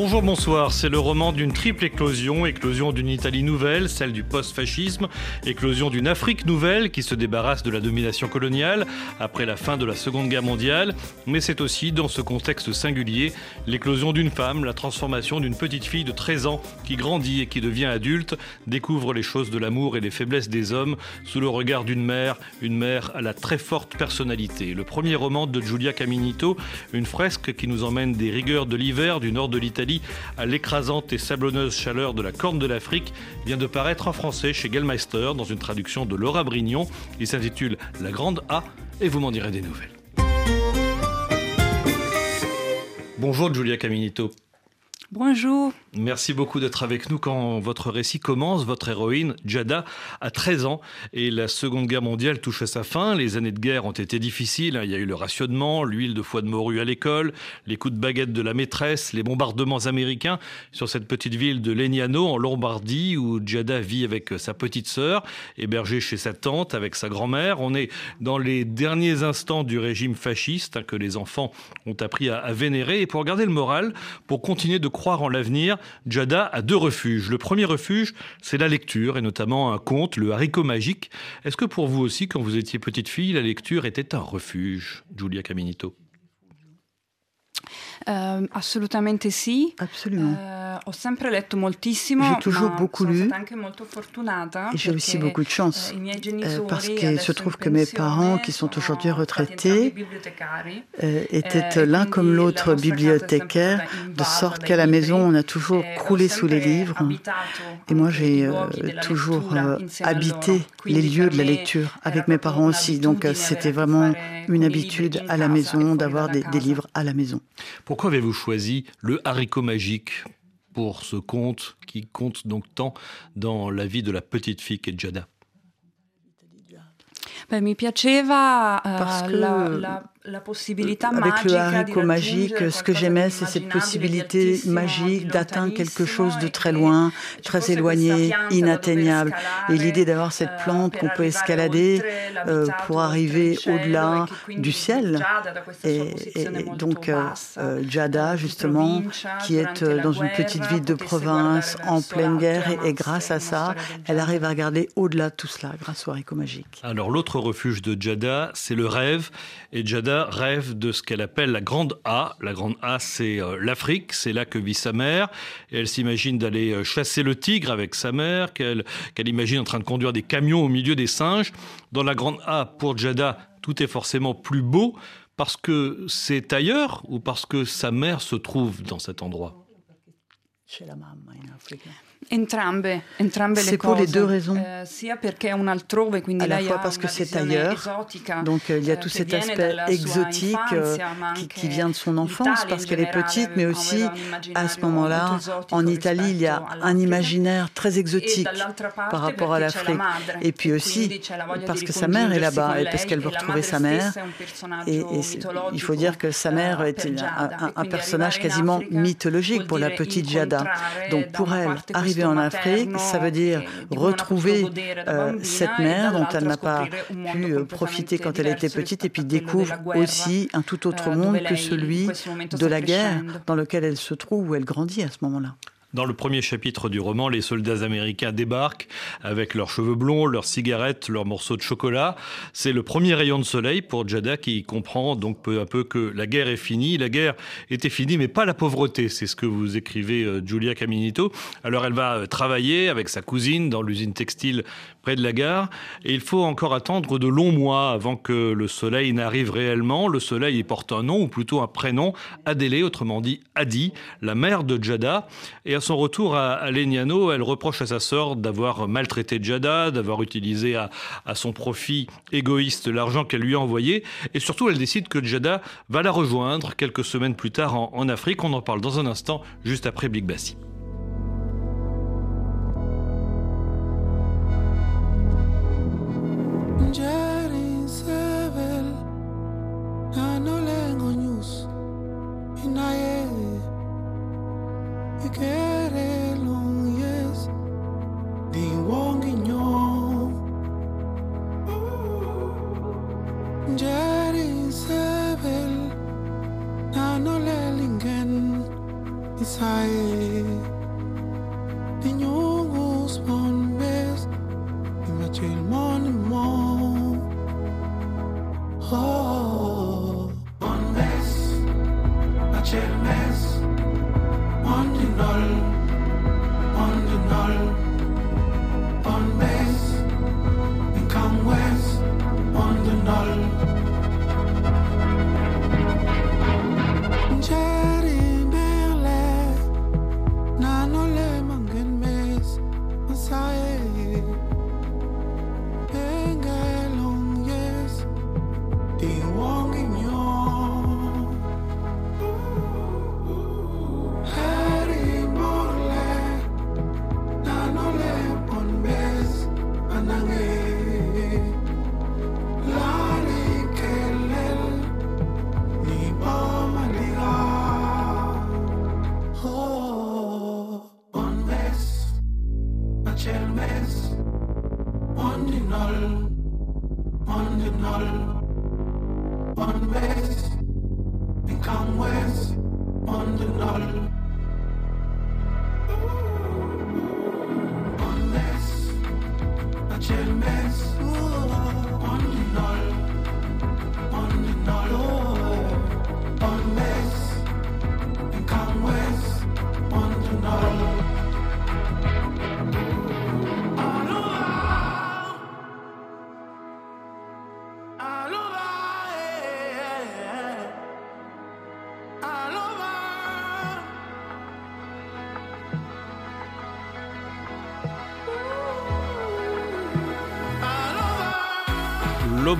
Bonjour, bonsoir. C'est le roman d'une triple éclosion. Éclosion d'une Italie nouvelle, celle du post-fascisme. Éclosion d'une Afrique nouvelle qui se débarrasse de la domination coloniale après la fin de la Seconde Guerre mondiale. Mais c'est aussi, dans ce contexte singulier, l'éclosion d'une femme, la transformation d'une petite fille de 13 ans qui grandit et qui devient adulte, découvre les choses de l'amour et les faiblesses des hommes sous le regard d'une mère, une mère à la très forte personnalité. Le premier roman de Giulia Caminito, une fresque qui nous emmène des rigueurs de l'hiver du nord de l'Italie à l'écrasante et sablonneuse chaleur de la Corne de l'Afrique vient de paraître en français chez Gellmeister dans une traduction de Laura Brignon. Il s'intitule La Grande A et vous m'en direz des nouvelles. Bonjour Giulia Caminito. Bonjour. Merci beaucoup d'être avec nous quand votre récit commence. Votre héroïne, Jada, a 13 ans et la Seconde Guerre mondiale touche à sa fin. Les années de guerre ont été difficiles. Il y a eu le rationnement, l'huile de foie de morue à l'école, les coups de baguette de la maîtresse, les bombardements américains sur cette petite ville de Legnano en Lombardie où Jada vit avec sa petite sœur, hébergée chez sa tante avec sa grand-mère. On est dans les derniers instants du régime fasciste hein, que les enfants ont appris à vénérer. Et pour garder le moral, pour continuer de croire en l'avenir, Jada a deux refuges. Le premier refuge, c'est la lecture, et notamment un conte, le haricot magique. Est-ce que pour vous aussi, quand vous étiez petite fille, la lecture était un refuge, Giulia Caminito? Uh, assolutamente sì. Absolument. Uh, ho sempre letto moltissimo. J'ai toujours beaucoup lu. Et j'ai aussi beaucoup de chance. Euh, parce qu'il se trouve que mes parents, qui sont aujourd'hui retraités, euh, étaient l'un comme l'autre bibliothécaires, de sorte qu'à la maison, on a toujours croulé sous les livres. Et moi, j'ai euh, toujours habité les lieux de la lecture avec mes parents aussi. Donc, c'était vraiment une habitude à la maison d'avoir des, des livres à la maison. Pourquoi avez-vous choisi le haricot magique? Pour ce conte qui compte donc tant dans la vie de la petite fille qu'est Beh, mi piaceva uh, Parce que la, la, la possibilità avec le haricot magique, ce que j'aimais, c'est cette possibilité magique d'atteindre quelque chose de très e loin, très éloigné, inatteignable. Et l'idée d'avoir cette eh, plante qu'on peut escalader euh, pour arriver au-delà e quindi du ciel. Sua Et, donc, euh, euh, Jada, eh, justement, qui est euh, dans une petite ville de province en pleine guerre, et, grâce à ça, elle arrive à regarder au-delà de tout cela grâce au haricot magique. Alors l'autre refuge de Jada, c'est le rêve. Et Jada rêve de ce qu'elle appelle la grande A. La grande A, c'est euh, l'Afrique, c'est là que vit sa mère. Elle s'imagine d'aller euh, chasser le tigre avec sa mère, qu'elle qu'elle imagine en train de conduire des camions au milieu des singes. Dans la grande A, pour Jada, tout est forcément plus beau parce que c'est ailleurs ou parce que sa mère se trouve dans cet endroit? Entrambe, entrambe le C'est pour les deux raisons. Eh, sia perché è un altrove, quindi À la fois parce que c'est ailleurs, Donc il y a eh, tout cet aspect exotique euh, qui, vient de son enfance parce qu'elle est petite, mais aussi à ce moment-là, en Italie, il y a un imaginaire très E exotique par rapport à l'Afrique. Et puis e aussi parce que sa mère est là-bas et parce qu'elle veut e retrouver sa mère. Et, il faut dire que sa mère eh, est per un, personnage quasiment mythologique pour la petite Jada. Donc pour elle, arriver en Afrique, ça veut dire retrouver euh, cette mère dont elle n'a pas pu euh, profiter quand elle était petite et puis découvre aussi un tout autre eh, monde que celui de la guerre dans lequel elle se trouve, où elle grandit à ce moment-là. Dans le premier chapitre du roman, les soldats américains débarquent avec leurs cheveux blonds, leurs cigarettes, leurs morceaux de chocolat. C'est le premier rayon de soleil pour Jada qui comprend donc peu à peu que la guerre est finie. La guerre était finie, mais pas la pauvreté. C'est ce que vous écrivez, euh, Giulia Caminito. Alors elle va euh, travailler avec sa cousine dans l'usine textile près de la gare. Et il faut encore attendre de longs mois avant que le soleil n'arrive réellement. Le soleil porte un nom, ou plutôt un prénom, Adélé, autrement dit Adi, la mère de Jada. Et à son retour à, à elle reproche à sa sœur d'avoir maltraité Jada, d'avoir utilisé à, à son profit égoïste l'argent qu'elle lui a envoyé. Et surtout, elle décide que Jada va la rejoindre quelques semaines plus tard en, en Afrique. On en parle dans un instant, juste après Big Bassi.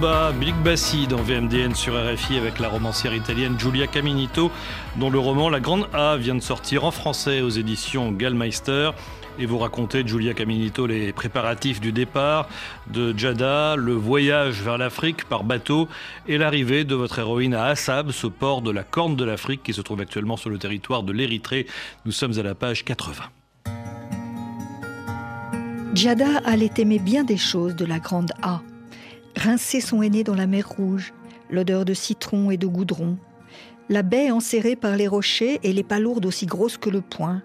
Loba, Big Bassi dans VMDN sur RFI avec la romancière italienne Giulia Caminito, dont le roman La Grande A vient de sortir en français aux éditions Gallmeister. Et vous racontez, Giulia Caminito, les préparatifs du départ de Jada, le voyage vers l'Afrique par bateau et l'arrivée de votre héroïne à Assab, ce port de la Corne de l'Afrique qui se trouve actuellement sur le territoire de l'Érythrée. Nous sommes à la page 80. Jada allait aimer bien des choses de la Grande A rincer son aîné dans la mer Rouge, l'odeur de citron et de goudron, la baie enserrée par les rochers et les palourdes aussi grosses que le poing,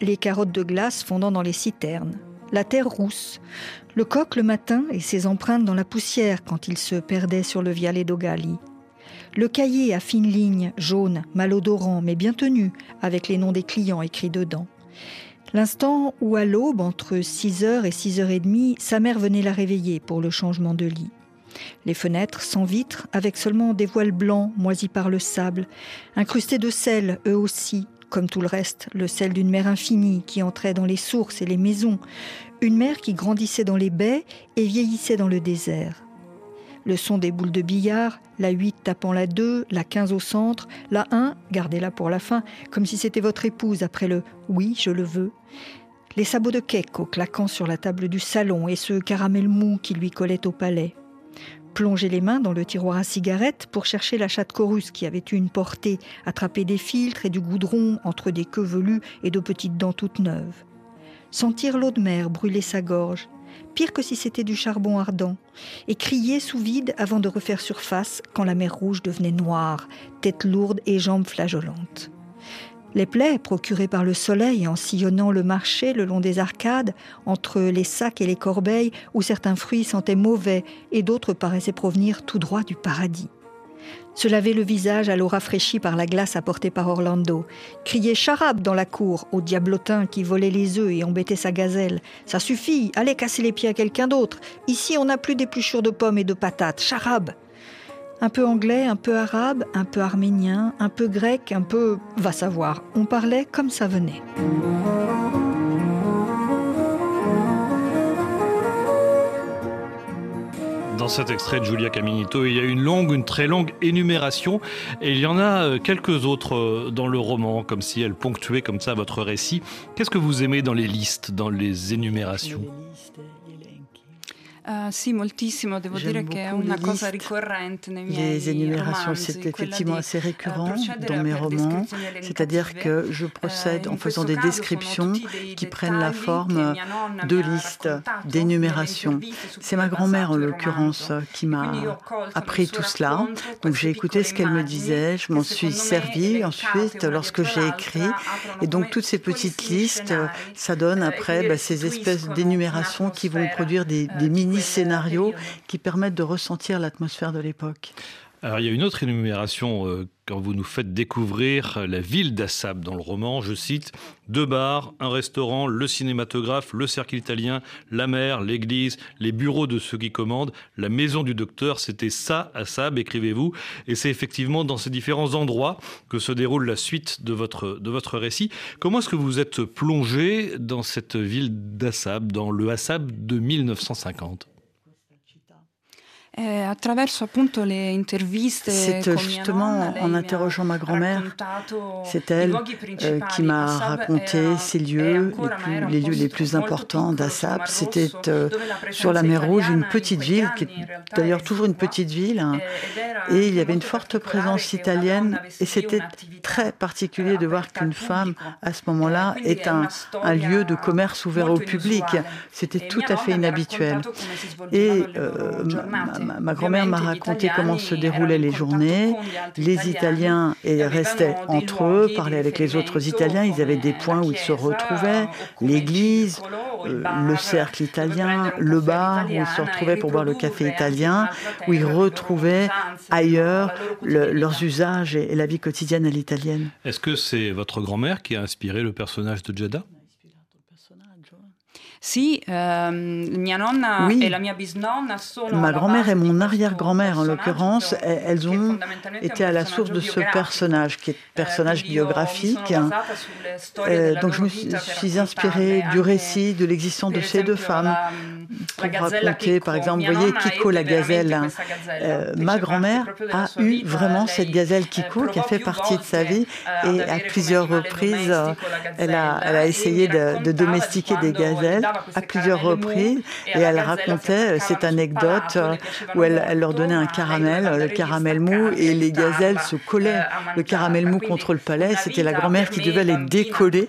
les carottes de glace fondant dans les citernes, la terre rousse, le coq le matin et ses empreintes dans la poussière quand il se perdait sur le Viale d'Ogali, le cahier à fines lignes, jaune, malodorant mais bien tenu, avec les noms des clients écrits dedans. L'instant où à l'aube, entre 6h et 6h30, sa mère venait la réveiller pour le changement de lit. Les fenêtres sans vitres, avec seulement des voiles blancs moisis par le sable, incrustés de sel, eux aussi, comme tout le reste, le sel d'une mer infinie qui entrait dans les sources et les maisons, une mer qui grandissait dans les baies et vieillissait dans le désert. Le son des boules de billard, la 8 tapant la 2, la 15 au centre, la 1, gardez-la pour la fin, comme si c'était votre épouse après le oui, je le veux. Les sabots de Keko claquant sur la table du salon et ce caramel mou qui lui collait au palais plonger les mains dans le tiroir à cigarettes pour chercher la chatte chorus qui avait eu une portée, attraper des filtres et du goudron entre des queues velues et de petites dents toutes neuves. Sentir l'eau de mer brûler sa gorge, pire que si c'était du charbon ardent, et crier sous vide avant de refaire surface quand la mer rouge devenait noire, tête lourde et jambes flageolantes. Les plaies procurées par le soleil en sillonnant le marché le long des arcades, entre les sacs et les corbeilles où certains fruits sentaient mauvais et d'autres paraissaient provenir tout droit du paradis. Se laver le visage à l'eau rafraîchie par la glace apportée par Orlando. Crier charab dans la cour au diablotin qui volait les œufs et embêtait sa gazelle. Ça suffit, allez casser les pieds à quelqu'un d'autre. Ici, on n'a plus d'épluchures de pommes et de patates. Charab un peu anglais, un peu arabe, un peu arménien, un peu grec, un peu... va savoir. On parlait comme ça venait. Dans cet extrait de Julia Caminito, il y a une longue, une très longue énumération, et il y en a euh, quelques autres euh, dans le roman, comme si elle ponctuait comme ça votre récit. Qu'est-ce que vous aimez dans les listes, dans les énumérations? Uh, sì, moltissimo. Devo dire che è una cosa ricorrente nei miei Les énumérations, c'est effectivement assez récurrent dans mes romans. C'est-à-dire que je procède en faisant des descriptions qui prennent la forme de listes, d'énumérations. C'est ma grand-mère, en l'occurrence, qui m'a appris tout cela. Donc j'ai écouté ce qu'elle me disait, je m'en suis servi ensuite lorsque j'ai écrit. Et donc toutes ces petites listes, ça donne après bah, ces espèces d'énumérations qui vont produire des, des mini scénarios qui permettent de ressentir l'atmosphère de l'époque. Alors il y a une autre énumération euh, quand vous nous faites découvrir la ville d'Assab dans le roman, je cite, deux bars, un restaurant, le cinématographe, le cercle italien, la mer, l'église, les bureaux de ceux qui commandent, la maison du docteur, c'était ça Assab, écrivez-vous, et c'est effectivement dans ces différents endroits que se déroule la suite de votre, de votre récit. Comment est-ce que vous êtes plongé dans cette ville d'Assab, dans le Assab de 1950 C'est justement en interrogeant ma grand-mère, c'est elle euh, qui m'a raconté ces lieux, les, lieux les plus importants d'Assap. C'était euh, sur la mer Rouge, une petite ville, qui est d'ailleurs toujours une petite ville, hein. et il y avait une forte présence italienne, et c'était très particulier de voir qu'une femme, à ce moment-là, est un, un lieu de commerce ouvert au public. C'était tout à fait inhabituel. Et euh, ma, grand-mère m'a raconté comment se déroulaient les journées. Les Italiens restaient entre eux, parlaient avec les autres Italiens. Ils avaient des points où ils se retrouvaient, l'église, euh, le cercle italien, le bar où ils se retrouvaient pour boire le café italien, où ils retrouvaient ailleurs leurs usages et, la vie quotidienne à l'italienne. Est-ce que c'est votre grand-mère qui a inspiré le personnage de Jeddah oui. Ma grand-mère et mon arrière-grand-mère, en l'occurrence, elles ont été à la source de ce personnage, qui est un personnage biographique. Euh, donc je me suis inspirée du récit de l'existence de ces deux femmes pour raconter, par exemple, vous voyez Kiko la gazelle. Euh, ma grand-mère a eu vraiment cette gazelle eh, Kiko qui a fait partie de sa vie et à plusieurs reprises, elle a, elle a essayé de, de domestiquer des gazelles à plusieurs reprises et elle racontait cette anecdote où elle, elle, leur donnait un caramel, le caramel mou, et les gazelles se collaient le caramel mou contre le palais. C'était la grand-mère qui devait les décoller.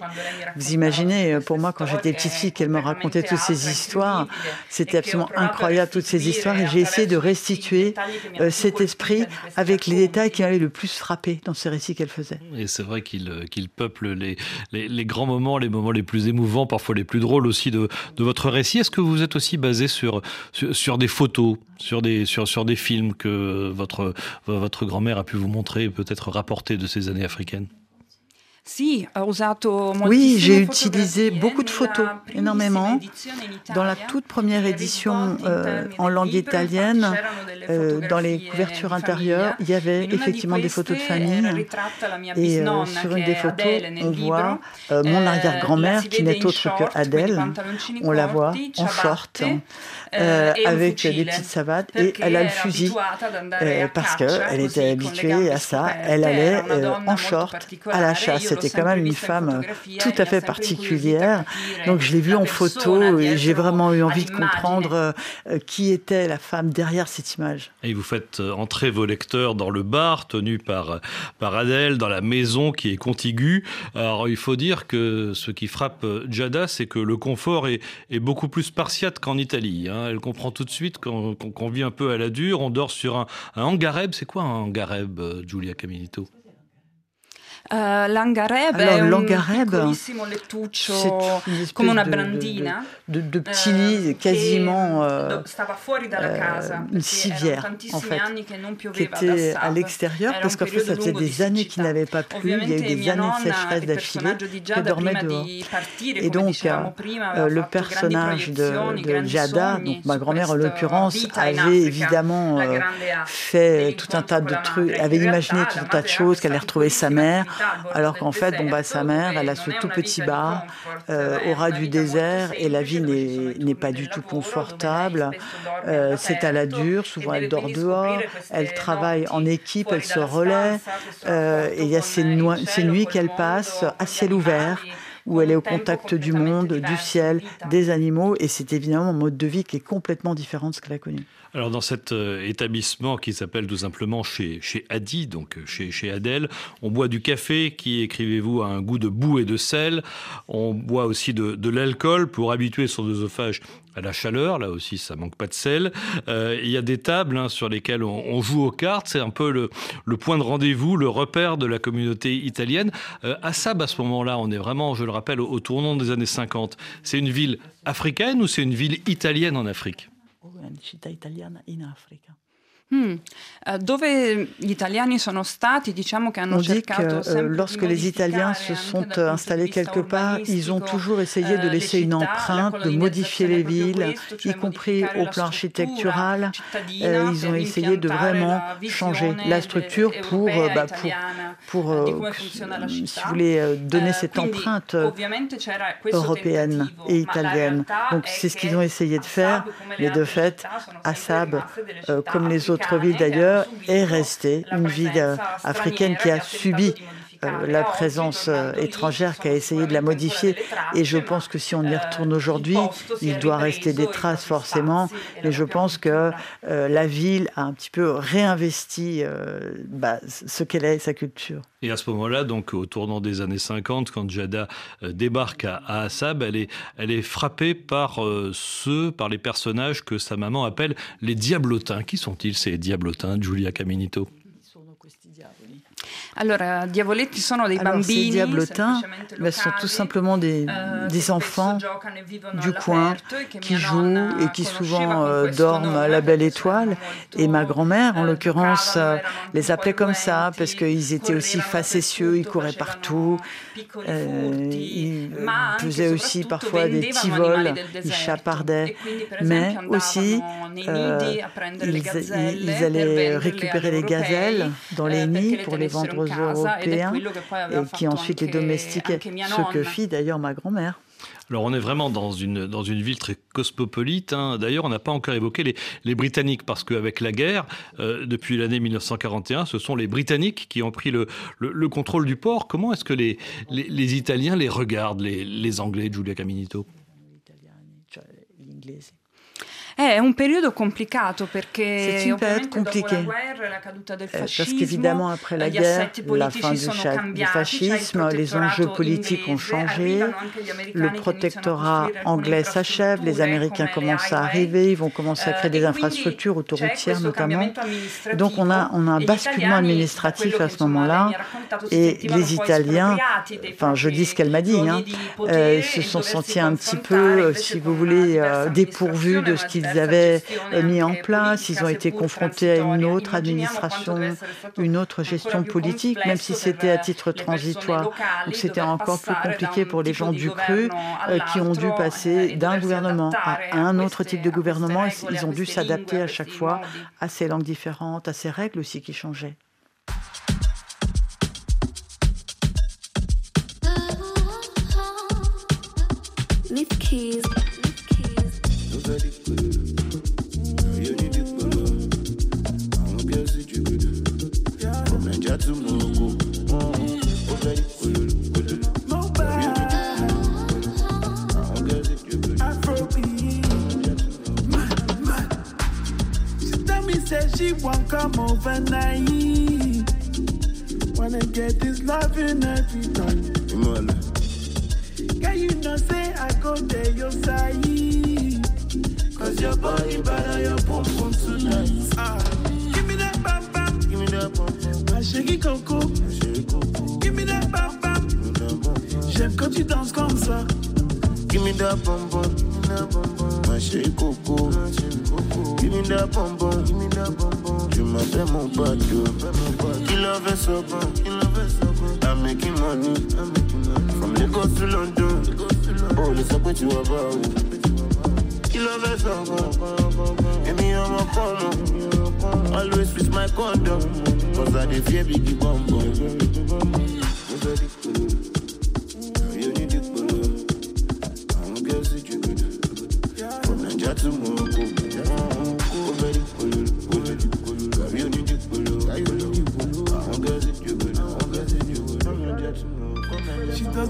Vous imaginez, pour moi, quand j'étais petite fille, qu'elle me racontait toutes ces histoires, c'était absolument incroyable, toutes ces histoires, et j'ai essayé de restituer euh, cet esprit avec les détails qui m'avaient le plus frappé dans ces récits qu'elle faisait. Et c'est vrai qu'il peuple les, les, les, grands moments, les moments les plus émouvants, parfois les plus drôles aussi de, de votre récit. Est-ce que vous êtes aussi basé sur, sur, des photos, sur des, sur, sur des films que votre, votre grand-mère a pu vous montrer, peut-être rapporter de ces années africaines? Oui, j'ai utilisé beaucoup de photos, énormément. Dans la toute première édition euh, en langue italienne, euh, dans les couvertures intérieures, il y avait effectivement des photos de famille. Et euh, sur une des photos, on voit mon arrière-grand-mère, qui n'est autre que Adèle. On la voit en short. Euh, avec des petites savates et elle a le fusil euh, parce qu'elle était habituée à ça. Elle allait euh, en short à la chasse. C'était quand même une femme tout à fait particulière. Donc je l'ai vue en photo et j'ai vraiment eu envie de comprendre qui était la femme derrière cette image. Et vous faites entrer vos lecteurs dans le bar tenu par, par Adèle, dans la maison qui est contiguë. Alors il faut dire que ce qui frappe Jada, c'est que le confort est, est beaucoup plus spartiate qu'en Italie. Hein. Hein. Elle comprend tout de suite qu'on vit un peu à la dure. On dort sur un, un hangareb. C'est quoi un hangareb, euh, Giulia Caminito Uh, l'angareb è un piccolissimo lettuccio come una brandina. de, de, de petits lits uh, quasiment euh, stava fuori dalla casa une civière en fait qui était à l'extérieur parce qu'en fait ça faisait des années qu'il n'avait pas plu il y a eu des années de sécheresse d'affilée qui dormait dehors. et donc euh, le personnage de, de Giada donc ma grand-mère en l'occurrence avait évidemment euh, fait tout un tas de trucs avait imaginé tout un tas de choses qu'elle allait retrouver sa mère alors qu'en fait, bon, bah, sa mère, elle a ce tout petit bar euh, au ras du désert et la vie n'est pas du tout confortable. Euh, c'est à la dure, souvent elle dort dehors, elle travaille en équipe, elle se relaie euh, et il y a ces, ces nuits qu'elle passe à ciel ouvert où elle est au contact du monde, du ciel, des animaux, et c'est évidemment un mode de vie qui est complètement différent de ce qu'elle a connu. Alors dans cet euh, établissement qui s'appelle tout simplement chez, chez Adi, donc euh, chez, chez Adèle, on boit du café qui, écrivez-vous, a un goût de boue et de sel. On boit aussi de, de l'alcool pour habituer son œsophage à la chaleur, là aussi ça manque pas de sel. Euh, il y a des tables hein, sur lesquelles on, joue aux cartes, c'est un peu le, point de rendez-vous, le repère de la communauté italienne. Euh, Assab, à ce moment-là, on est vraiment, je le rappelle, au tournant des années 50. C'est une ville africaine ou c'est une ville italienne en Afrique? Città italiana in Africa. Hmm. Eh, dove gli italiani sono stati, diciamo che hanno On dit que euh, lorsque les Italiens se sont euh, installés quelque part, ils ont toujours essayé de eh, laisser une empreinte, de modifier les villes, y compris au plan architectural. Euh, ils ont essayé de vraiment changer la structure pour, bah, pour, pour si vous voulez, donner cette empreinte européenne et italienne. Donc c'est ce qu'ils ont essayé de faire, mais de fait, Assab, comme les autres villes d'ailleurs, est restée une ville africaine qui a subi euh, la présence euh, étrangère qui a essayé de la modifier. Et je pense que si on y retourne aujourd'hui, il doit rester des traces forcément. Et je pense que euh, la ville a un petit peu réinvesti bah, ce qu'elle est, sa culture. Et à ce moment-là, donc au tournant des années 50, quand Jada débarque à, Assab, elle est, elle est frappée par ceux, par les personnages que sa maman appelle les diablotins. Qui sont-ils ces diablotins, Giulia Caminito? Allora, diavoletti sono dei Alors, bambini, ces diablotins mais sont tout simplement des, uh, des enfants du coin e qui jouent et qui souvent euh, dorment à la belle étoile. Et ma grand-mère, en eh, l'occurrence, euh, les appelait comme ça parce qu'ils étaient aussi facétieux, ils couraient partout. Euh, ils faisaient aussi parfois des petits vols, ils chapardaient. E mais aussi, euh, ils, ils, allaient récupérer les gazelles dans les nids pour les vendre aux Européens et qui ensuite les domestiquaient, ce que fit d'ailleurs ma grand-mère. Alors on est vraiment dans une, dans une ville très cosmopolite. Hein. D'ailleurs, on n'a pas encore évoqué les, les Britanniques, parce qu'avec la guerre, euh, depuis l'année 1941, ce sont les Britanniques qui ont pris le, le, contrôle du port. Comment est-ce que les, les, les, Italiens les regardent, les, les Anglais, Giulia Caminito? È un periodo complicato perché C'est une période compliquée. Euh, parce qu'évidemment, après la guerre, la fin du, du fascisme, les enjeux politiques ont changé, le protectorat anglais s'achève, les Américains commencent à arriver, ils vont commencer à créer des eh, infrastructures autoroutières notamment. Donc on a, on a un basculement administratif à ce moment-là et les Italiens, enfin je dis ce qu'elle m'a dit, hein, euh, se sont sentis un petit peu, euh, si vous voulez, dépourvus de ce qu'ils ils avaient mis en place, ils ont été confrontés à une autre administration, une autre gestion politique, même si c'était à titre transitoire. Donc c'était encore plus compliqué pour les gens du cru euh, qui ont dû passer d'un gouvernement à un autre type de gouvernement. Ils ont dû s'adapter à chaque fois à ces langues différentes, à ces règles aussi qui changeaient. she come overnight.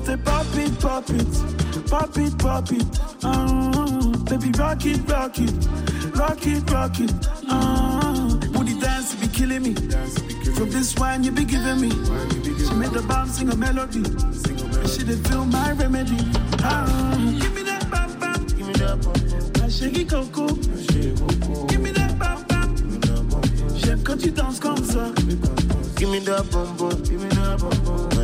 Pop it, pop it, pop it. pop it. Uh, baby, rock it, rock it, rock it, rock it. Uh, booty dance be killing me. From this wine you be giving me. She made the bomb sing a melody. She did feel my remedy. Uh, give me that bam bam. Give me that bam bam. shake it coco. Give me that bam bam. J'aime quand tu danses comme ça. Give me that bam bam. Give me that bam bam.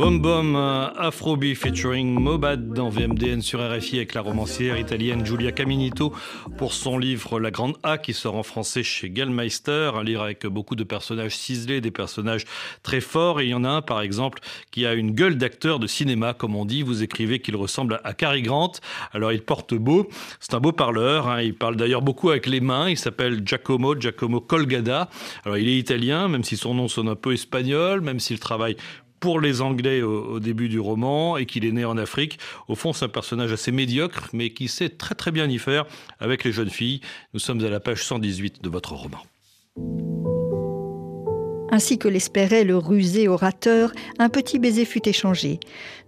Bom Bom euh, Afrobeat featuring Mobad dans VMDN sur RFI avec la romancière italienne Giulia Caminito pour son livre La Grande A qui sort en français chez Gallmeister, un livre avec beaucoup de personnages ciselés, des personnages très forts et il y en a un par exemple qui a une gueule d'acteur de cinéma comme on dit, vous écrivez qu'il ressemble à Cary Grant, alors il porte beau, c'est un beau parleur, hein. il parle d'ailleurs beaucoup avec les mains, il s'appelle Giacomo, Giacomo Colgada, alors il est italien même si son nom sonne un peu espagnol, même s'il travaille pour les Anglais au, début du roman et qu'il est né en Afrique. Au fond, c'est un personnage assez médiocre, mais qui sait très très bien y faire avec les jeunes filles. Nous sommes à la page 118 de votre roman. Ainsi que l'espérait le rusé orateur, un petit baiser fut échangé.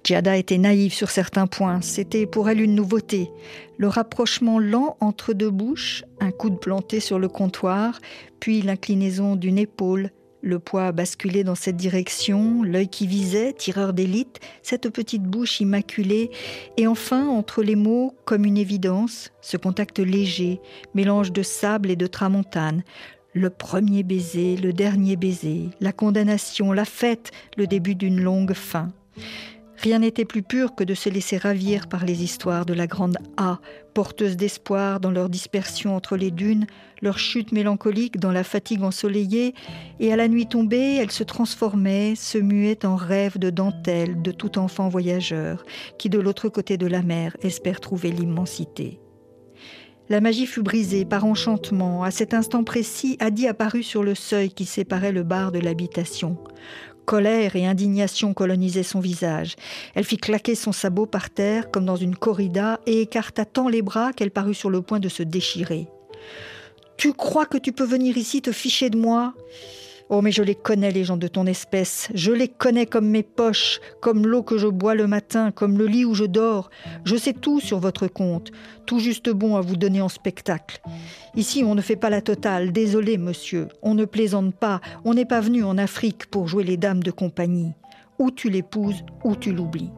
Giada était naïve sur certains points, c'était pour elle une nouveauté. Le rapprochement lent entre deux bouches, un coude planté sur le comptoir, puis l'inclinaison d'une épaule, le poids basculé dans cette direction, l'œil qui visait, tireur d'élite, cette petite bouche immaculée, et enfin, entre les mots, comme une évidence, ce contact léger, mélange de sable et de tramontane, le premier baiser, le dernier baiser, la condamnation, la fête, le début d'une longue fin. Rien n'était plus pur que de se laisser ravir par les histoires de la grande A, porteuse d'espoir dans leur dispersion entre les dunes, leur chute mélancolique dans la fatigue ensoleillée, et à la nuit tombée, elle se transformait, se muait en rêve de dentelle de tout enfant voyageur, qui de l'autre côté de la mer espère trouver l'immensité. La magie fut brisée par enchantement. À cet instant précis, Adi apparut sur le seuil qui séparait le bar de l'habitation. Colère et indignation colonisaient son visage. Elle fit claquer son sabot par terre comme dans une corrida et écarta tant les bras qu'elle parut sur le point de se déchirer. Tu crois que tu peux venir ici te ficher de moi? Oh, mais je les connais, les gens de ton espèce. Je les connais comme mes poches, comme l'eau que je bois le matin, comme le lit où je dors. Je sais tout sur votre compte, tout juste bon à vous donner en spectacle. Ici, on ne fait pas la totale. Désolé, monsieur. On ne plaisante pas. On n'est pas venu en Afrique pour jouer les dames de compagnie. Ou tu l'épouses, ou tu l'oublies.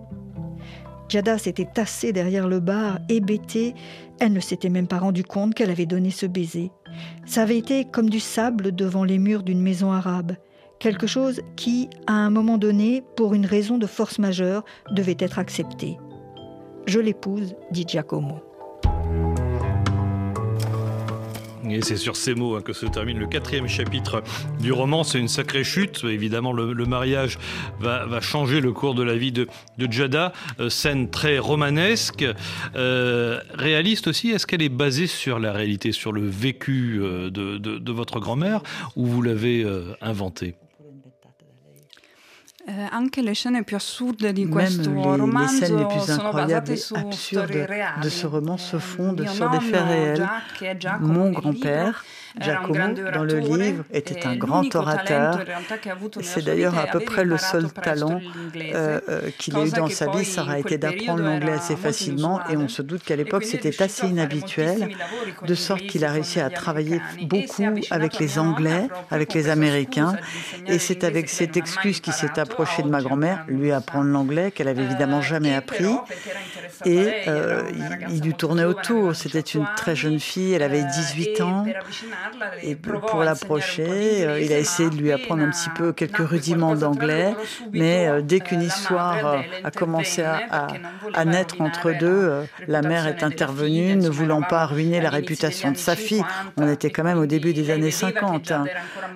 Jada s'était tassée derrière le bar, hébétée. Elle ne s'était même pas rendue compte qu'elle avait donné ce baiser. Ça avait été comme du sable devant les murs d'une maison arabe. Quelque chose qui, à un moment donné, pour une raison de force majeure, devait être accepté. Je l'épouse, dit Giacomo. Et c'est sur ces mots hein, que se termine le quatrième chapitre du roman. C'est une sacrée chute. Évidemment, le, mariage va, changer le cours de la vie de, de Jada. Euh, scène très romanesque, euh, réaliste aussi. Est-ce qu'elle est basée sur la réalité, sur le vécu euh, de, de votre grand-mère, ou vous l'avez inventée? Eh, anche le scènes più assurde di questo les, scènes les plus incroyables et absurdes de ce roman se fondent sur des faits réels. Mon grand-père, Giacomo, dans le livre, était un grand orateur. C'est d'ailleurs à peu près le seul talent euh, euh, qu'il ait eu dans sa vie. Ça aura été d'apprendre l'anglais assez facilement et on se doute qu'à l'époque c'était assez inhabituel, de sorte qu'il a réussi à travailler beaucoup avec les Anglais, avec les Américains. Et c'est avec cette excuse qu'il s'est approché de ma grand-mère, lui apprendre l'anglais qu'elle avait évidemment jamais appris. Et euh, il, il lui tournait autour. C'était une très jeune fille, elle avait 18 ans. Et pour l'approcher, euh, il a essayé de lui apprendre un petit peu quelques rudiments d'anglais, mais euh, dès qu'une histoire euh, a commencé à, à, naître entre deux, la mère est intervenue, ne voulant pas ruiner la réputation de sa fille. On était quand même au début des années 50. Hein.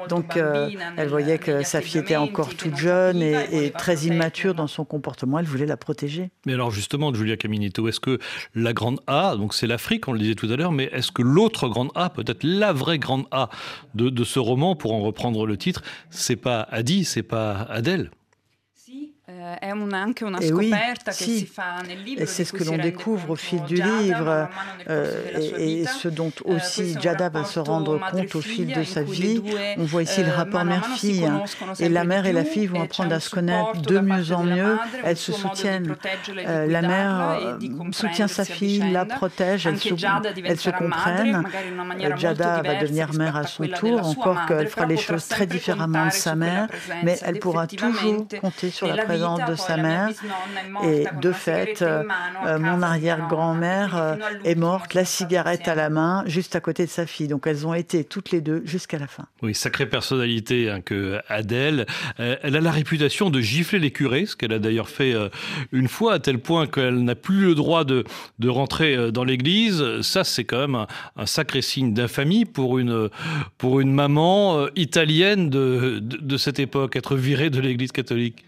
Donc elle voyait que sa fille était encore toute jeune et, et, très immature dans son comportement. Elle voulait la protéger. Mais alors justement, Julia Caminito, est-ce que la grande A, donc c'est l'Afrique, on le disait tout à l'heure, mais est-ce que l'autre grande A, peut-être la vraie grande A de, de ce roman, pour en reprendre le titre, c'est pas Adi, c'est pas Adèle. Eh, è un, anche una scoperta oui, che si fa nel libro. Et c'est ce que l'on découvre au fil du livre euh, et, et, ce dont eh, aussi Giada va se rendre compte au fil de sa vie. On voit ici le rapport mère-fille hein. et la mère et la fille vont apprendre à se connaître de mieux en mieux. Elles se soutiennent. Euh, la mère euh, soutient sa fille, la protège, elles se, elles se comprennent. Giada va devenir mère à son tour, encore qu'elle fera les choses très différemment de sa mère, mais elle pourra toujours compter sur la présence de sa mère. Et de fait, mon arrière-grand-mère est morte, la cigarette à la main, juste à côté de sa fille. Donc elles ont été toutes les deux jusqu'à la fin. Oui, sacrée personnalité hein, que Adèle. elle a la réputation de gifler les curés, ce qu'elle a d'ailleurs fait une fois, à tel point qu'elle n'a plus le droit de, de rentrer dans l'église. Ça, c'est quand même un, sacré signe d'infamie pour une, pour une maman italienne de, de cette époque, être virée de l'église catholique.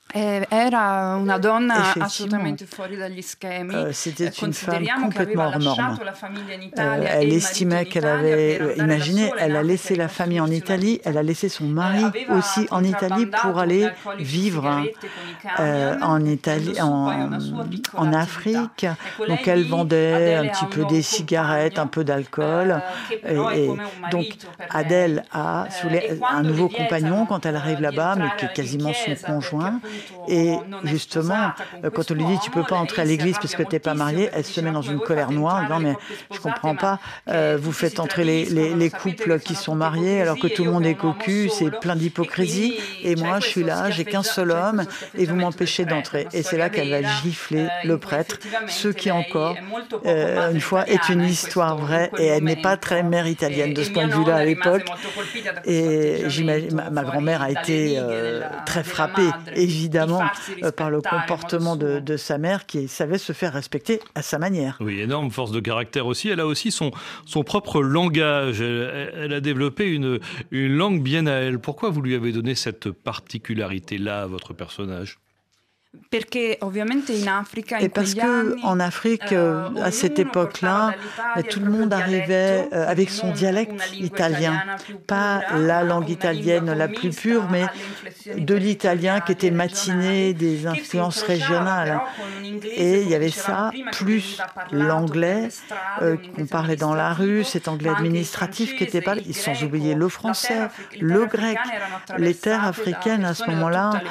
Eh, era una donna assolutamente fuori dagli schemi. C'était eh, une femme complètement hors norme. Euh, elle estimait qu'elle avait, euh, imaginez, elle a laissé la famille en Italie, elle a laissé son mari aussi en Italie pour aller vivre euh, en Italie, en, en Afrique. Donc elle vendait un petit peu des cigarettes, un peu d'alcool. Et, et, donc Adèle a un nouveau compagnon quand elle arrive là-bas, mais qui est quasiment son conjoint. Et justement, quand on lui dit tu peux pas entrer à l'église parce que tu n'es pas marié, elle se met dans une colère noire en disant mais je comprends pas, euh, vous faites entrer les, les, les, couples qui sont mariés alors que tout le monde est cocu, c'est plein d'hypocrisie. Et moi, je suis là, j'ai qu'un seul homme et vous m'empêchez d'entrer. Et c'est là qu'elle va gifler le prêtre, ce qui encore, euh, une fois, est une histoire vraie et elle n'est pas très mère italienne de ce point de vue-là à l'époque. Et ma, ma grand-mère a été euh, très frappée, évidemment évidemment euh, par le comportement de, sa mère qui savait se faire respecter à sa manière. Oui, énorme force de caractère aussi. Elle a aussi son, son propre langage. Elle, a développé une, une langue bien à elle. Pourquoi vous lui avez donné cette particularité-là à votre personnage? Et parce que en Afrique, eh, euh, à cette époque-là, tout le monde arrivait euh, avec son dialecte italien, pas la langue italienne la plus pure, mais de l'italien qui était matiné des influences régionales. Et il y avait ça, plus l'anglais euh, qu'on parlait dans la rue, cet anglais administratif qui était pas, sans oublier le français, le grec. Les terres africaines à ce moment-là,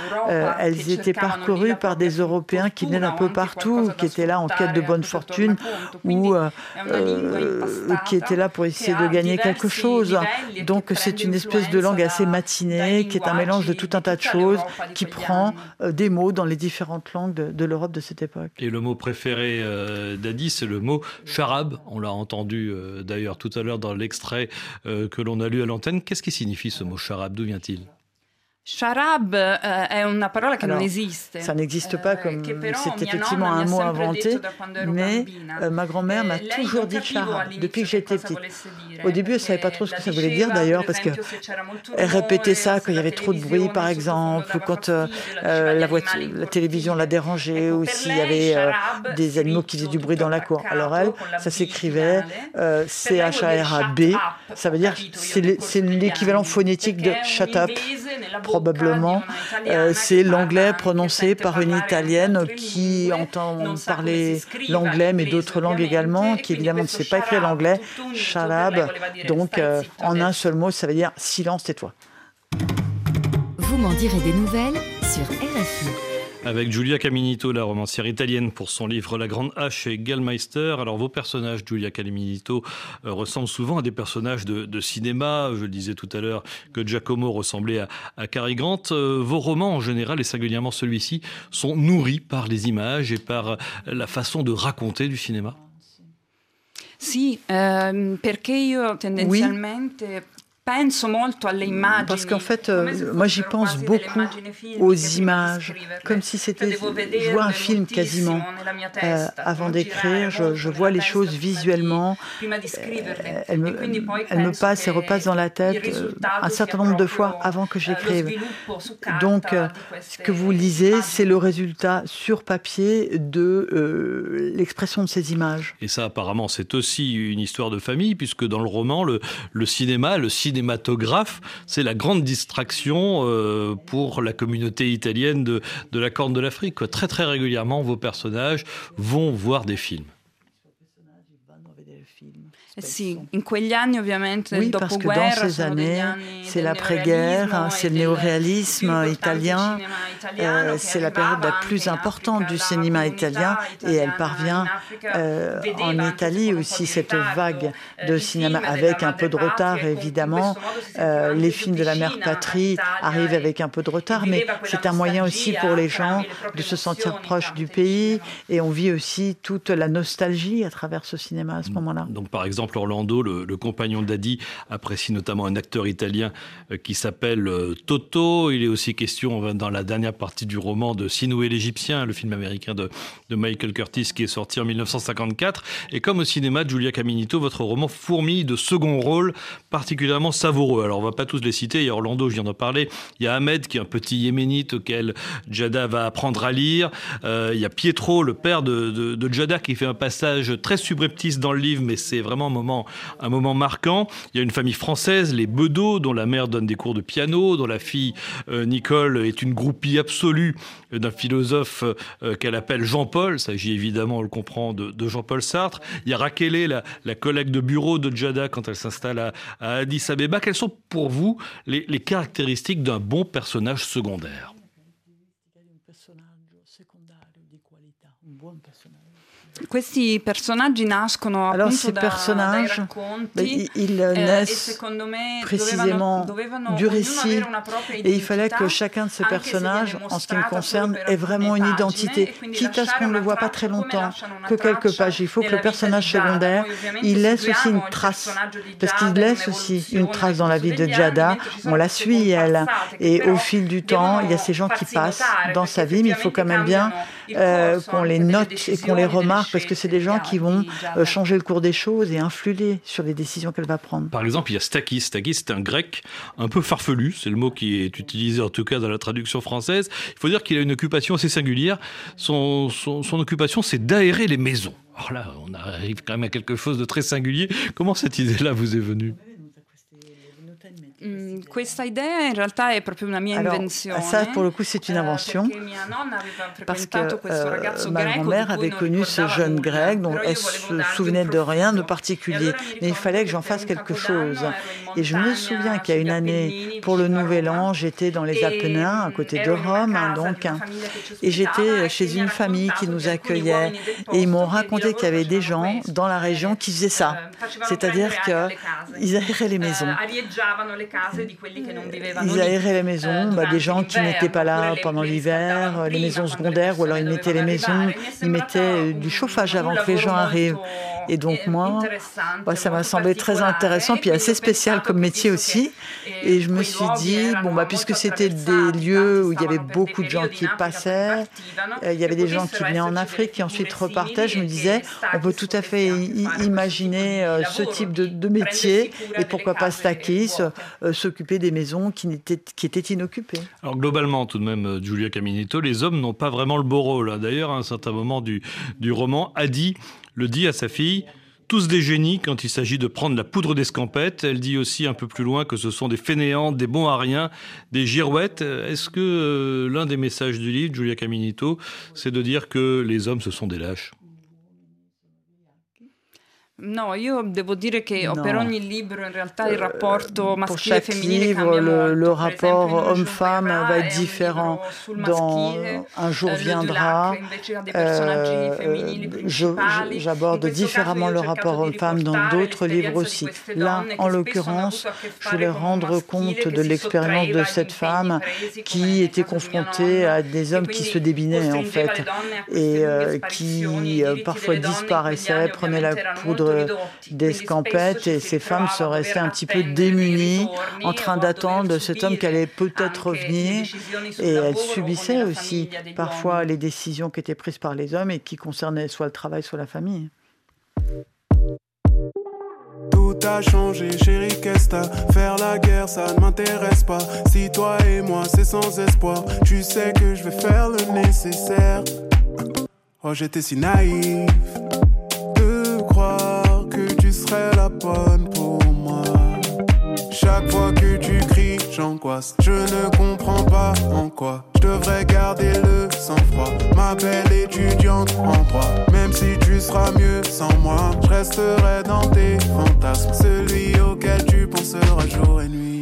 elles étaient parcourues par des Européens qui venaient d'un peu partout, qui étaient là en quête de bonne fortune ou euh, euh, qui étaient là pour essayer de gagner quelque chose. Donc c'est une espèce de langue assez matinée, qui est un mélange de tout un tas de choses, qui prend euh, des mots dans les différentes langues de, l'Europe de cette époque. Et le mot préféré d'Adi, c'est le mot charab. On l'a entendu d'ailleurs tout à l'heure dans l'extrait que l'on a lu à l'antenne. Qu'est-ce qui signifie ce mot charab D'où vient-il? Charab eh, è una parola che non esiste. Ça n'existe pas eh, comme c'est effectivement un mot inventé, mais euh, ma grand-mère m'a toujours dit charab depuis que j'étais petite. Au début, elle ne savait pas trop ce que ça voulait dire d'ailleurs, parce qu'elle répétait ça quand il y avait trop de bruit, par exemple, ou quand euh, euh, la, voiture, la télévision la dérangeait, ou s'il y avait des animaux qui faisaient du bruit dans la cour. Alors elle, ça s'écrivait C-H-A-R-A-B, ça veut dire c'est l'équivalent phonétique de shut up probablement, euh, c'est l'anglais prononcé par une italienne qui entend parler l'anglais, mais d'autres langues également, qui évidemment ne sait pas écrire l'anglais, shalab. Donc, euh, en un seul mot, ça veut dire silence, tais-toi. Vous m'en direz des nouvelles sur RFI. Avec Giulia Caminito, la romancière italienne, pour son livre La Grande Hache et Gallmeister. Alors, vos personnages, Giulia Caminito, euh, ressemblent souvent à des personnages de, cinéma. Je le disais tout à l'heure que Giacomo ressemblait à, à Cary Grant. Euh, vos romans, en général, et singulièrement celui-ci, sont nourris par les images et par la façon de raconter du cinéma? Sì, ehm, perché io tendenzialmente parce qu'en fait, euh, moi j'y pense beaucoup aux images, comme si c'était, je vois un film quasiment. Euh, avant d'écrire, je, vois les choses visuellement, euh, elles me, elle me passent et repassent dans la tête un certain nombre de fois avant que j'écrive. Donc, ce que vous lisez, c'est le résultat sur papier de l'expression de ces images. Et ça, apparemment, c'est aussi une histoire de famille, puisque dans le roman, le, le cinéma, le cinéma cinématographe, c'est la grande distraction euh, pour la communauté italienne de, de la Corne de l'Afrique. Très très régulièrement, vos personnages vont voir des films. Si, in quegli anni ovviamente oui, parce que dans ces années, c'est l'après-guerre, hein, c'est le néoréalisme italien, euh, c'est la période la plus importante du cinéma italien et elle parvient euh, en Italie aussi, cette vague de cinéma avec un peu de retard évidemment. Euh, les films de la mère patrie arrivent avec un peu de retard, mais c'est un moyen aussi pour les gens de se sentir proches du pays et on vit aussi toute la nostalgie à travers ce cinéma à ce moment-là. Donc par exemple Orlando, le, compagnon d'Adi, apprécie notamment un acteur italien euh, qui s'appelle euh, Toto. Il est aussi question dans la dernière partie du roman de Sinoué l'Égyptien, le film américain de, Michael Curtis qui est sorti en 1954. Et comme au cinéma, Giulia Caminito, votre roman fourmille de second rôle particulièrement savoureux. Alors on va pas tous les citer, il y a Orlando, je viens d'en parler, il y a Ahmed qui est un petit yéménite auquel Jada va apprendre à lire, euh, il y a Pietro, le père de, de, Jada, qui fait un passage très subreptice dans le livre, mais c'est vraiment un moment, un moment marquant. Il y a une famille française, les Bedeau, dont la mère donne des cours de piano, dont la fille euh, Nicole est une groupie absolue d'un philosophe euh, qu'elle appelle Jean-Paul. Il s'agit évidemment, on le comprend, de, Jean-Paul Sartre. Il y a Rakele, la, collègue de bureau de Jada quand elle s'installe à, Addis Abeba. Quelles sont pour vous les caractéristiques d'un bon personnage secondaire? Questi personaggi nascono Alors, ces personnages, racconti, ils naissent précisément du récit et il fallait que chacun de ces personnages, en ce qui me concerne, ait vraiment une identité, quitte à ce qu'on ne le voit pas très longtemps, que quelques pages. Il faut que le personnage secondaire, il laisse aussi une trace, parce qu'il laisse aussi une trace dans la vie de Jada. On la suit, elle, et au fil du temps, il y a ces gens qui passent dans sa vie, mais il faut quand même bien euh, qu'on les note et qu'on les remarque parce que c'est des gens qui vont euh, changer le cours des choses et influer sur les décisions qu'elle va prendre. Par exemple, il y a Stakis. Stakis, c'est un grec un peu farfelu, c'est le mot qui est utilisé en tout cas dans la traduction française. Il faut dire qu'il a une occupation assez singulière. Son, son, son occupation, c'est d'aérer les maisons. Alors là, on arrive quand même à quelque chose de très singulier. Comment cette idée-là vous est venue? Mm, questa idea in realtà è proprio una mia Alors, invenzione. Ça, pour le coup, c'est une eh, invention. parce que euh, ma grand-mère avait connu ce jeune grec dont elle se souvenait de rien de particulier. Mais il fallait que j'en fasse quelque chose. Et je me souviens qu'il y a une année, pour le Nouvel An, j'étais dans les Apennins, à côté de Rome, hein, donc, et j'étais chez une famille qui nous accueillait. Et ils m'ont raconté qu'il y avait des gens dans la région qui faisaient ça. Eh, C'est-à-dire qu'ils aéraient les maisons. Ils aéraient les maisons, bah, des gens qui n'étaient pas là pendant l'hiver, les maisons secondaires, ou alors ils mettaient les maisons, ils mettaient du chauffage avant que les gens arrivent. Et donc moi, ça m'a semblé très intéressant, puis assez spécial comme métier aussi. Et je me suis dit, bon, bah, puisque c'était des lieux où il y avait beaucoup de gens qui passaient, euh, il y avait des gens qui venaient en Afrique, qui ensuite repartaient, je me disais, on peut tout à fait imaginer euh, ce type de, métier, et pourquoi pas Stakis, euh, s'occuper des maisons qui étaient, qui étaient inoccupées. Alors globalement, tout de même, Giulia Caminito, les hommes n'ont pas vraiment le beau rôle. Hein. D'ailleurs, à un certain moment du, du roman, Adi le dit à sa fille, tous des génies quand il s'agit de prendre la poudre d'escampette. Elle dit aussi un peu plus loin que ce sont des fainéants, des bons à rien, des girouettes. Est-ce que euh, l'un des messages du livre, Julia Caminito, c'est de dire que les hommes, ce sont des lâches? No, io devo dire che no. per ogni libro in realtà il rapporto maschile e femminile livre, le, le rapport homme-femme va être différent. Dans Un jour viendra, euh, j'aborde différemment le rapport homme-femme dans d'autres livres aussi. Là, en l'occurrence, je voulais rendre compte de l'expérience de cette femme qui était confrontée à des hommes qui se débinaient en fait et euh, qui euh, parfois disparaissaient, prenaient la poudre d'escampette et ces femmes se restaient un petit peu démunies en train d'attendre cet homme qui allait peut-être revenir et elles subissaient aussi parfois les décisions qui étaient prises par les hommes et qui concernaient soit le travail soit la famille. Tout a changé, chérie, qu'est-ce Faire la guerre, ça ne m'intéresse pas. Si toi et moi, c'est sans espoir, tu sais que je vais faire le nécessaire. Oh, j'étais si naïf Chaque fois que tu cries, j'angoisse. Je ne comprends pas en quoi je devrais garder le sang-froid. Ma belle étudiante en droit, même si tu seras mieux sans moi, je resterai dans tes fantasmes, celui auquel tu penseras jour et nuit.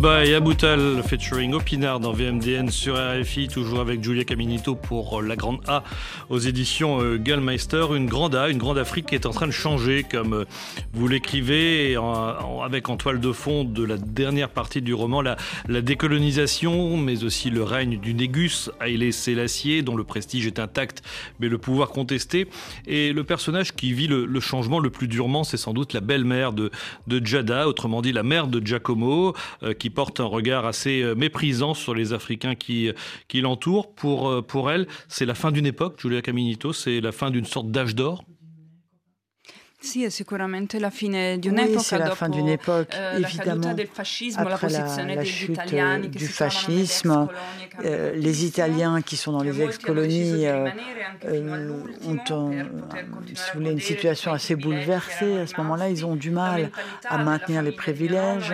Goodbye Aboutal featuring Opinard dans VMDN sur RFI, toujours avec Julia Caminito pour la grande A aux éditions euh, Gallmeister. Une grande A, une grande Afrique qui est en train de changer, comme euh, vous l'écrivez, avec en toile de fond de la dernière partie du roman, la, décolonisation, mais aussi le règne du Négus, Haïlé Sélassié, dont le prestige est intact, mais le pouvoir contesté. Et le personnage qui vit le, changement le plus durement, c'est sans doute la belle-mère de, de Jada, autrement dit la mère de Giacomo, euh, qui porte un regard assez euh, méprisant sur les Africains qui, qui l'entourent. Pour, euh, pour elle, c'est la fin d'une époque, Giulia Caminito, c'est la fin d'une sorte d'âge d'or. Sì, è sicuramente la fine di Oui, c'est la fin d'une époque, eh, évidemment. del fascismo, la Après la, chute du fascisme, euh, cambiano les Italiens qui sont dans les ex-colonies euh, ont, un- si vous voulez, une situation assez bouleversée. À ce moment-là, ils ont du mal à maintenir les privilèges.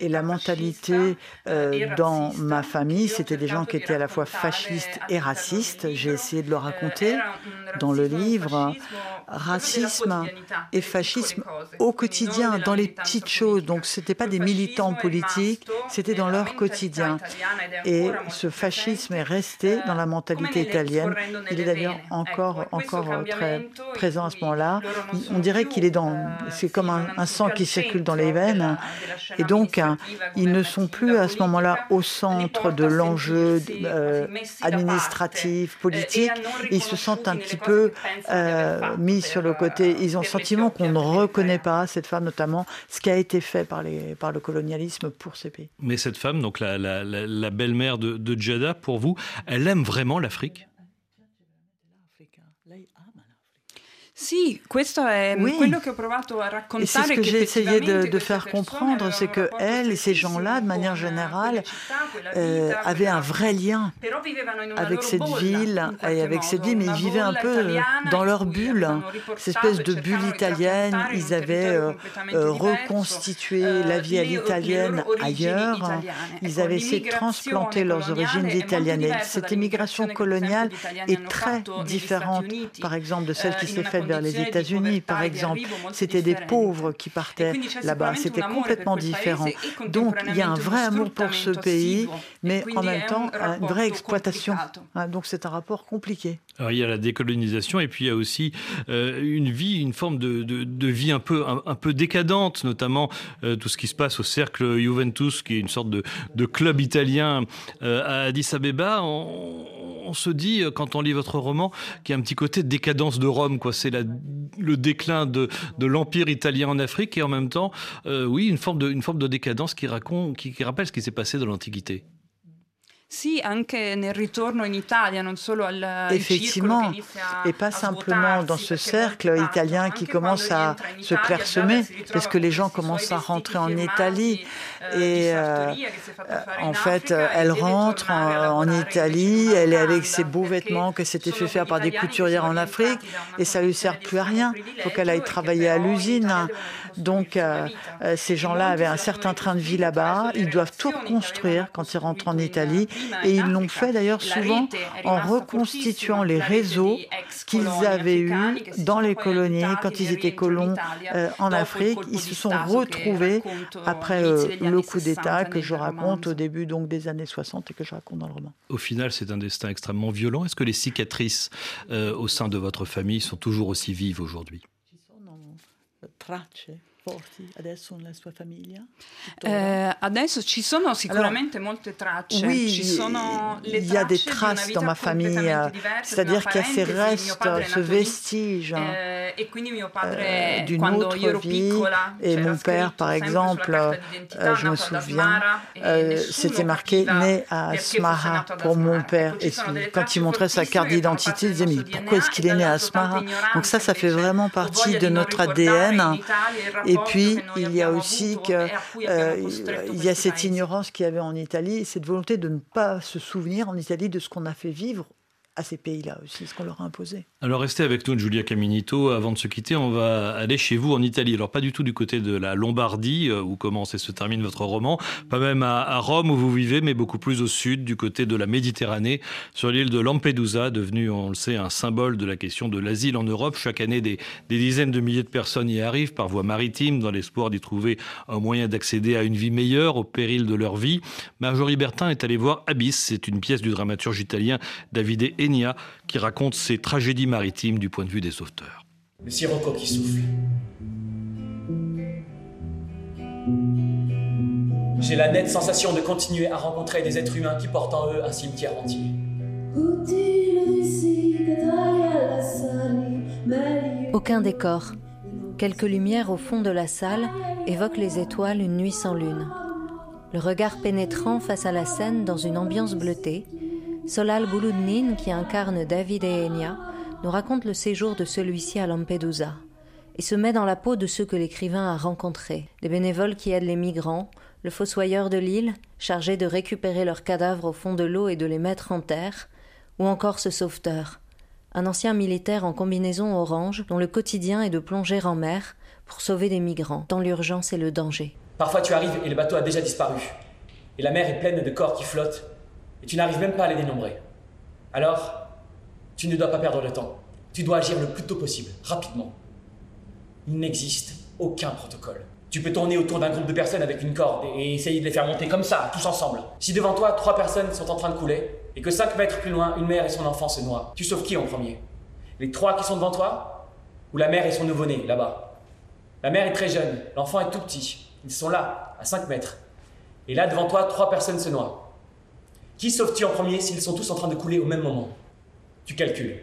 Et la mentalité euh, et dans ma famille, c'était des gens qui étaient à la fois fascistes et racistes. J'ai essayé de le Eh, raconter dans le livre. Racisme et fascisme au quotidien, dans les petites choses. Donc, ce n'était pas des militants politiques, c'était dans leur quotidien. Et ce fascisme est resté eh, dans la mentalité italienne. Il est d'ailleurs encore, e encore très cambiamento in présent à ce moment-là. On dirait qu'il est dans, eh, c'est comme un, sang qui circule dans les veines. Et donc, amministrativa, ils ne sont plus à ce moment-là au centre de a l'enjeu euh, administratif, politique. eh, e non Ils se sentent un petit peu euh, mis sur le côté. Ils ont le qu'on ne reconnaît pas cette femme, notamment ce qui a été fait par, les, par le colonialisme pour ces pays. Mais cette femme, donc la, la- la- la belle-mère de, de Jada, pour vous, elle aime vraiment l'Afrique? Sì, questo è Oui. quello che ho provato a Et c'est raccontare. ce que j'ai essayé de, faire comprendre, c'est que elle et ces gens-là, de manière générale, euh, avaient un vrai lien avec cette ville et avec cette ville, mais ils vivaient un peu dans leur bulle, cette espèce de bulle italienne. Ils avaient euh, euh, reconstitué la vie à l'italienne ailleurs. italiane. Ils avaient essayé de transplanter leurs origines italiennes. Et cette immigration coloniale est très différente, par exemple, de celle eh, qui in s'est faite vers les États-Unis, par exemple. C'était des pauvres qui partaient là-bas. C'était complètement différent. Donc, il y a un vrai amour pour ce pays, mais en même temps, un une vraie exploitation. Hein, Donc, c'est un rapport compliqué. Alors, il y a la décolonisation et puis il y a aussi euh, une vie, une forme de, de- de vie un peu, un, un peu décadente, notamment euh, tout ce qui se passe au cercle Juventus, qui est une sorte de, de club italien euh, à Addis Abeba. On, on se dit, quand on lit votre roman, qu'il y a un petit côté décadence de Rome. Quoi. C'est le déclin de, de l'Empire italien en Afrique et en même temps, oui, une forme de, une forme de décadence qui, raconte, qui rappelle ce qui s'est passé dans l'Antiquité. Sì, anche nel ritorno in Italia, non solo al Effectivement, et pas simplement dans ce cercle italien qui commence à se clairsemer, parce que les gens commencent à rentrer en Italie. Et euh, en fait, elle rentre en, Italie, elle est avec ses beaux vêtements que s'était fait faire par des couturières en Afrique, et ça lui sert plus à rien. Il faut qu'elle aille travailler à l'usine. Donc, euh, euh, ces gens-là avaient un certain train de vie là-bas. Ils doivent tout reconstruire quand ils rentrent en Italie. Et ils l'ont fait d'ailleurs souvent en reconstituant les réseaux qu'ils avaient eus dans les colonies quand ils étaient colons euh, en Afrique. Ils se sont retrouvés après le coup d'État que je raconte au début donc des années 60 et que je raconte dans le roman. Au final, c'est un destin extrêmement violent. Est-ce que les cicatrices au sein de votre famille sont toujours aussi vives aujourd'hui? Adesso nella sua famiglia? Eh, adesso ci sono sicuramente molte tracce. Oui, ci sono le il y a des traces dans ma famille, c'est-à-dire qu'il y a ces restes, ce vestige eh, e euh, d'une autre vie. Et mon père, par exemple, euh, je me souviens, euh, c'était marqué né à Asmara pour mon père. Et quand il montrait sa carte d'identité, il disait mais pourquoi est-ce qu'il est né à Asmara Donc ça, ça fait vraiment partie de notre ADN. Et et puis, il y a aussi que, euh, il y a cette ignorance qu'il y avait en Italie, cette volonté de ne pas se souvenir en Italie de ce qu'on a fait vivre à ces pays-là aussi, ce qu'on leur a imposé. Alors restez avec nous, Julia Caminito. Avant de se quitter, on va aller chez vous en Italie. Alors pas du tout du côté de la Lombardie, euh, où commence et se termine votre roman, pas même à, Rome où vous vivez, mais beaucoup plus au sud, du côté de la Méditerranée, sur l'île de Lampedusa, devenue, on le sait, un symbole de la question de l'asile en Europe. Chaque année, des, des, dizaines de milliers de personnes y arrivent par voie maritime, dans l'espoir d'y trouver un moyen d'accéder à une vie meilleure, au péril de leur vie. Marjorie Bertin est allée voir Abyss, c'est une pièce du dramaturge italien Davide qui raconte ces tragédies maritimes du point de vue des sauveteurs. Le sirocco qui souffle. J'ai la nette sensation de continuer à rencontrer des êtres humains qui portent en eux un cimetière entier. Aucun décor. Quelques lumières au fond de la salle évoquent les étoiles une nuit sans lune. Le regard pénétrant face à la scène dans une ambiance bleutée, Solal Bouloudnin, qui incarne David et Enya, nous raconte le séjour de celui-ci à Lampedusa et se met dans la peau de ceux que l'écrivain a rencontrés, des bénévoles qui aident les migrants, le fossoyeur de l'île, chargé de récupérer leurs cadavres au fond de l'eau et de les mettre en terre, ou encore ce sauveteur, un ancien militaire en combinaison orange dont le quotidien est de plonger en mer pour sauver des migrants, dans l'urgence et le danger. Parfois tu arrives et le bateau a déjà disparu, et la mer est pleine de corps qui flottent et tu n'arrives même pas à les dénombrer. Alors, tu ne dois pas perdre le temps. Tu dois agir le plus tôt possible, rapidement. Il n'existe aucun protocole. Tu peux tourner autour d'un groupe de personnes avec une corde et essayer de les faire monter comme ça, tous ensemble. Si devant toi, trois personnes sont en train de couler, et que cinq mètres plus loin, une mère et son enfant se noient, tu sauves qui en premier? Les trois qui sont devant toi? Ou la mère et son nouveau-né, là-bas? La mère est très jeune, l'enfant est tout petit. Ils sont là, à 5 mètres. Et là, devant toi, trois personnes se noient. Qui sauves-tu en premier s'ils sont tous en train de couler au même moment? Tu calcules.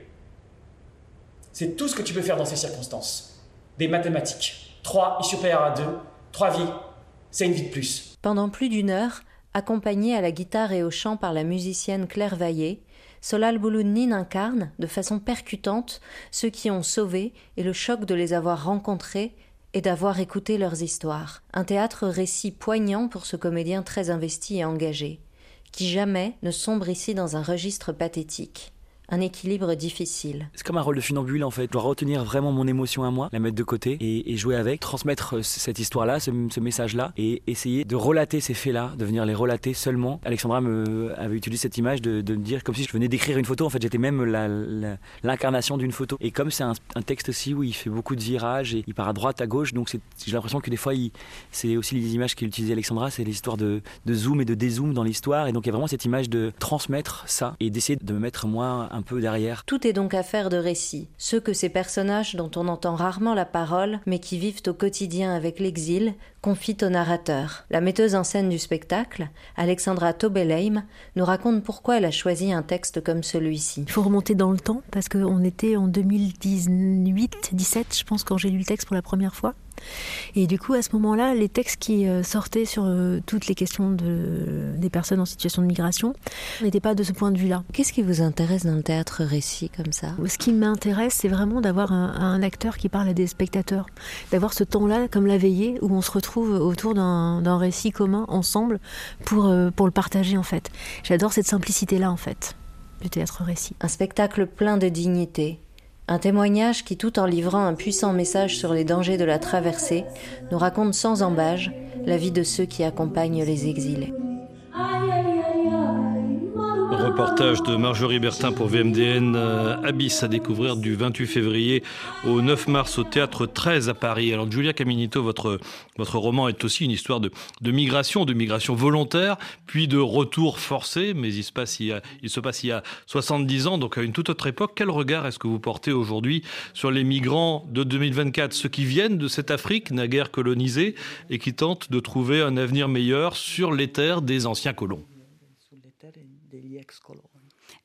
C'est tout ce que tu peux faire dans ces circonstances. Des mathématiques. 3 est supérieur à 2. 3 vies, c'est une vie de plus. Pendant plus d'une heure, accompagné à la guitare et au chant par la musicienne Claire Vaillé, Solal Bouloudnine incarne, de façon percutante, ceux qui ont sauvé et le choc de les avoir rencontrés et d'avoir écouté leurs histoires. Un théâtre récit poignant pour ce comédien très investi et engagé qui jamais ne sombre ici dans un registre pathétique équilibre difficile. C'est comme un rôle de funambule en fait. Je dois retenir vraiment mon émotion à moi, la mettre de côté et, jouer avec, transmettre euh, cette histoire-là, ce, message-là et essayer de relater ces faits-là, de venir les relater seulement. Alexandra me, avait utilisé cette image de, me dire comme si je venais d'écrire une photo. En fait, j'étais même l'incarnation d'une photo. Et comme c'est un, texte aussi où il fait beaucoup de virages et il part à droite, à gauche, donc j'ai l'impression que des fois, c'est aussi les images qu'il utilisait Alexandra, c'est l'histoire de, de zoom et de dézoom dans l'histoire. Et donc il y a vraiment cette image de transmettre ça et d'essayer de me mettre moi un peu derrière. Tout est donc affaire de récits, ceux que ces personnages dont on entend rarement la parole, mais qui vivent au quotidien avec l'exil, confient au narrateur. La metteuse en scène du spectacle, Alexandra Tobelheim, nous raconte pourquoi elle a choisi un texte comme celui-ci. Il faut remonter dans le temps parce qu'on était en 2018-17, je pense, quand j'ai lu le texte pour la première fois. Et du coup, à ce moment-là, les textes qui euh, sortaient sur euh, toutes les questions de, des personnes en situation de migration n'étaient pas de ce point de vue-là. Qu'est-ce qui vous intéresse dans le théâtre récit comme ça? Ce qui m'intéresse, c'est vraiment d'avoir un, acteur qui parle à des spectateurs, d'avoir ce temps-là, comme la veillée, où on se retrouve autour d'un récit commun ensemble pour, euh, pour le partager en fait. J'adore cette simplicité-là en fait du théâtre récit. Un spectacle plein de dignité, un témoignage qui, tout en livrant un puissant message sur les dangers de la traversée, nous raconte sans embâge la vie de ceux qui accompagnent les exilés. Reportage de Marjorie Bertin pour VMDN euh, Abyss à découvrir du 28 février au 9 mars au théâtre 13 à Paris. Alors Julia Caminito, votre, votre roman est aussi une histoire de, de migration, de migration volontaire, puis de retour forcé, mais il se, passe il, il se passe il y a 70 ans, donc à une toute autre époque. Quel regard est-ce que vous portez aujourd'hui sur les migrants de 2024, ceux qui viennent de cette Afrique naguère colonisée et qui tentent de trouver un avenir meilleur sur les terres des anciens colons?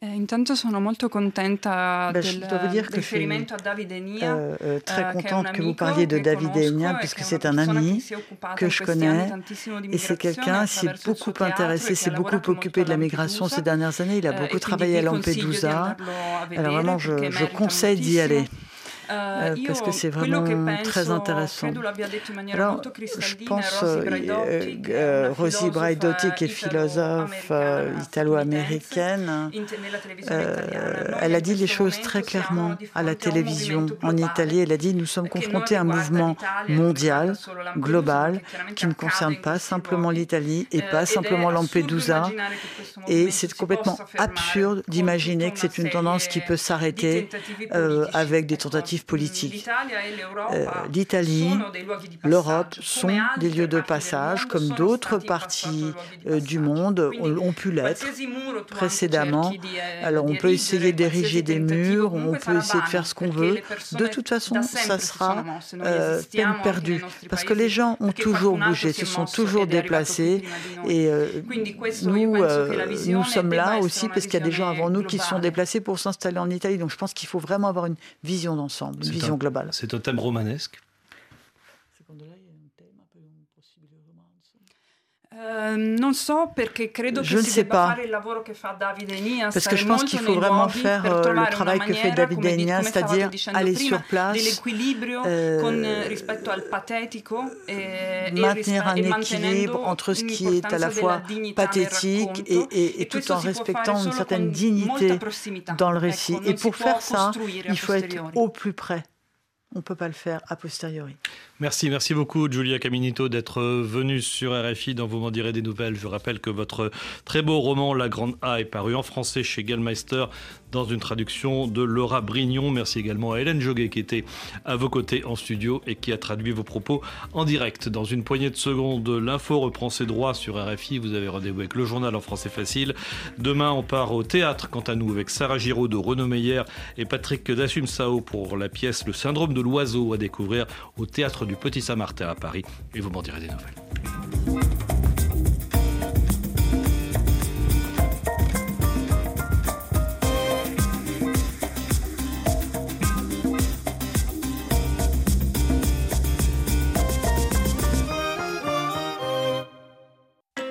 Eh, intanto sono molto contenta je dois vous dire que je suis euh, euh, très contente que vous parliez de David Enya, puisque c'est un ami que je connais et c'est quelqu'un qui s'est beaucoup intéressé, s'est beaucoup occupé de la migration ces dernières années. Il a beaucoup travaillé à Lampedusa. Alors vraiment, je, je conseille d'y aller. Euh, euh, parce que c'est vraiment très intéressant. Alors, je pense euh, euh, Rosie Braidotti, qui est philosophe italo-américaine, elle a dit les choses très clairement à la télévision en Italie. Elle a dit nous sommes confrontés à un mouvement mondial, global, qui ne concerne pas simplement l'Italie et pas simplement Lampedusa. Et c'est complètement absurde d'imaginer que c'est une tendance qui peut s'arrêter avec des tentatives politique. Euh, L'Italie, l'Europe sont des lieux de passage, comme d'autres parties euh, du monde ont pu l'être précédemment. Alors on peut essayer d'ériger des murs, on peut essayer de faire ce qu'on veut. De toute façon, ça sera euh, peine perdue, parce que les gens ont toujours bougé, se sont toujours déplacés, et nous, nous sommes là aussi parce qu'il y a des gens avant nous qui sont déplacés pour s'installer en Italie. Donc je pense qu'il faut vraiment avoir une vision d'ensemble une vision globale. C'est un thème romanesque je ne sais pas. Parce que je pense qu'il faut vraiment faire euh, le travail que fait David Enya, c'est-à-dire aller sur place, euh, maintenir un équilibre entre ce qui est à la fois pathétique et, et tout en respectant une certaine dignité dans le récit. Et pour faire ça, il faut être au plus près. On ne peut pas le faire a posteriori. Merci, merci beaucoup Julia Caminito d'être venue sur RFI dans Vous m'en direz des nouvelles. Je rappelle que votre très beau roman La Grande A est paru en français chez Gallmeister dans une traduction de Laura Brignon. Merci également à Hélène Joguet qui était à vos côtés en studio et qui a traduit vos propos en direct. Dans une poignée de secondes, l'info reprend ses droits sur RFI. Vous avez rendez-vous avec le journal en français facile. Demain, on part au théâtre, quant à nous, avec Sarah Giraud de Renaud Meyer et Patrick Dassum Sao pour la pièce Le syndrome de l'oiseau à découvrir au théâtre du Petit Saint-Martin à Paris et vous m'en direz des nouvelles.